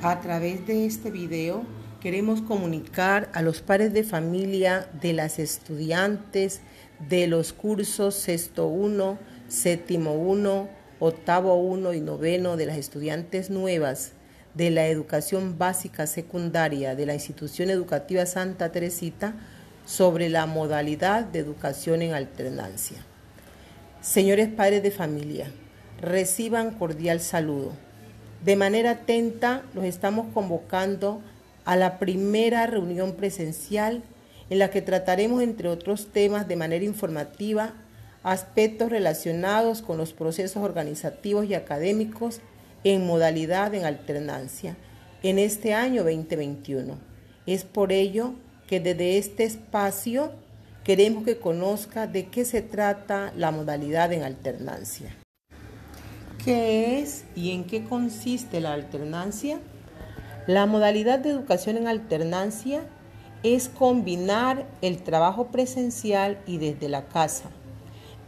A través de este video queremos comunicar a los padres de familia de las estudiantes de los cursos sexto 1, séptimo 1, octavo 1 y noveno de las estudiantes nuevas de la educación básica secundaria de la institución educativa Santa Teresita sobre la modalidad de educación en alternancia. Señores padres de familia, reciban cordial saludo. De manera atenta los estamos convocando a la primera reunión presencial en la que trataremos, entre otros temas, de manera informativa, aspectos relacionados con los procesos organizativos y académicos en modalidad en alternancia en este año 2021. Es por ello que desde este espacio queremos que conozca de qué se trata la modalidad en alternancia. ¿Qué es y en qué consiste la alternancia? La modalidad de educación en alternancia es combinar el trabajo presencial y desde la casa,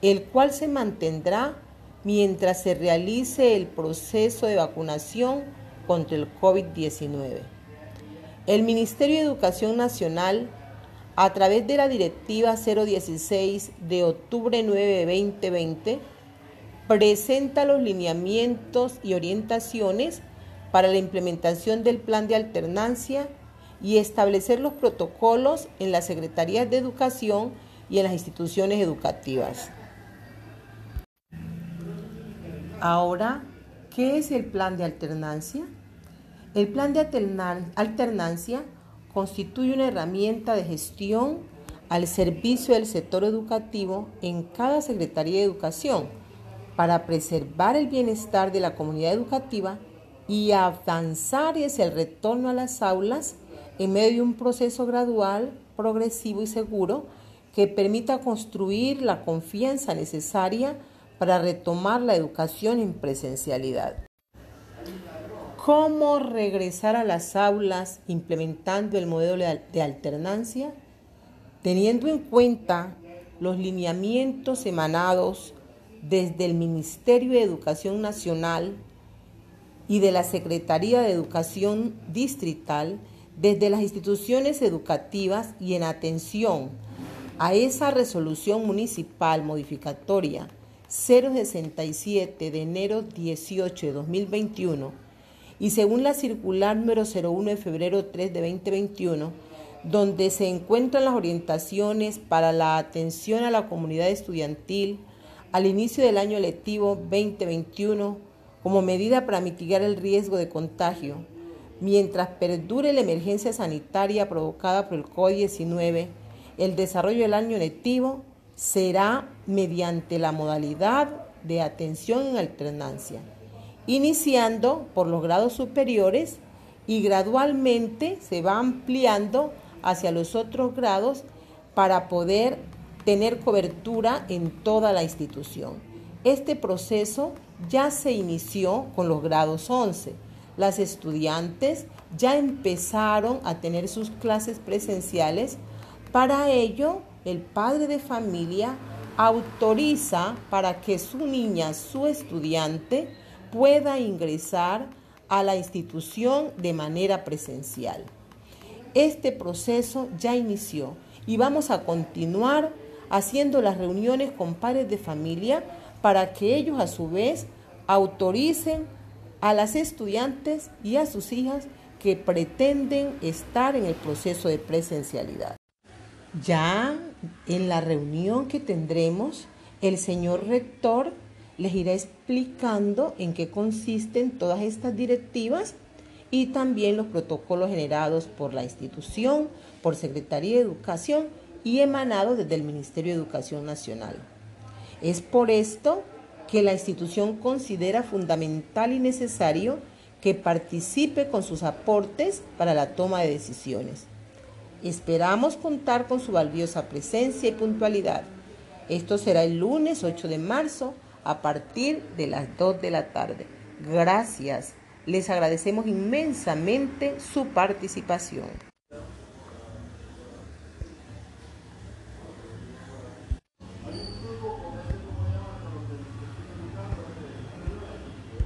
el cual se mantendrá mientras se realice el proceso de vacunación contra el COVID-19. El Ministerio de Educación Nacional, a través de la Directiva 016 de octubre 9 2020, presenta los lineamientos y orientaciones para la implementación del plan de alternancia y establecer los protocolos en las secretarías de educación y en las instituciones educativas. Ahora, ¿qué es el plan de alternancia? El plan de alternancia constituye una herramienta de gestión al servicio del sector educativo en cada Secretaría de Educación para preservar el bienestar de la comunidad educativa y avanzar hacia el retorno a las aulas en medio de un proceso gradual, progresivo y seguro que permita construir la confianza necesaria para retomar la educación en presencialidad. ¿Cómo regresar a las aulas implementando el modelo de alternancia? Teniendo en cuenta los lineamientos emanados desde el Ministerio de Educación Nacional y de la Secretaría de Educación Distrital, desde las instituciones educativas y en atención a esa resolución municipal modificatoria 067 de enero 18 de 2021 y según la circular número 01 de febrero 3 de 2021, donde se encuentran las orientaciones para la atención a la comunidad estudiantil, al inicio del año lectivo 2021 como medida para mitigar el riesgo de contagio, mientras perdure la emergencia sanitaria provocada por el COVID-19, el desarrollo del año lectivo será mediante la modalidad de atención en alternancia, iniciando por los grados superiores y gradualmente se va ampliando hacia los otros grados para poder tener cobertura en toda la institución. Este proceso ya se inició con los grados 11. Las estudiantes ya empezaron a tener sus clases presenciales. Para ello, el padre de familia autoriza para que su niña, su estudiante, pueda ingresar a la institución de manera presencial. Este proceso ya inició y vamos a continuar haciendo las reuniones con padres de familia para que ellos a su vez autoricen a las estudiantes y a sus hijas que pretenden estar en el proceso de presencialidad. Ya en la reunión que tendremos, el señor rector les irá explicando en qué consisten todas estas directivas y también los protocolos generados por la institución, por Secretaría de Educación y emanado desde el Ministerio de Educación Nacional. Es por esto que la institución considera fundamental y necesario que participe con sus aportes para la toma de decisiones. Esperamos contar con su valiosa presencia y puntualidad. Esto será el lunes 8 de marzo a partir de las 2 de la tarde. Gracias. Les agradecemos inmensamente su participación.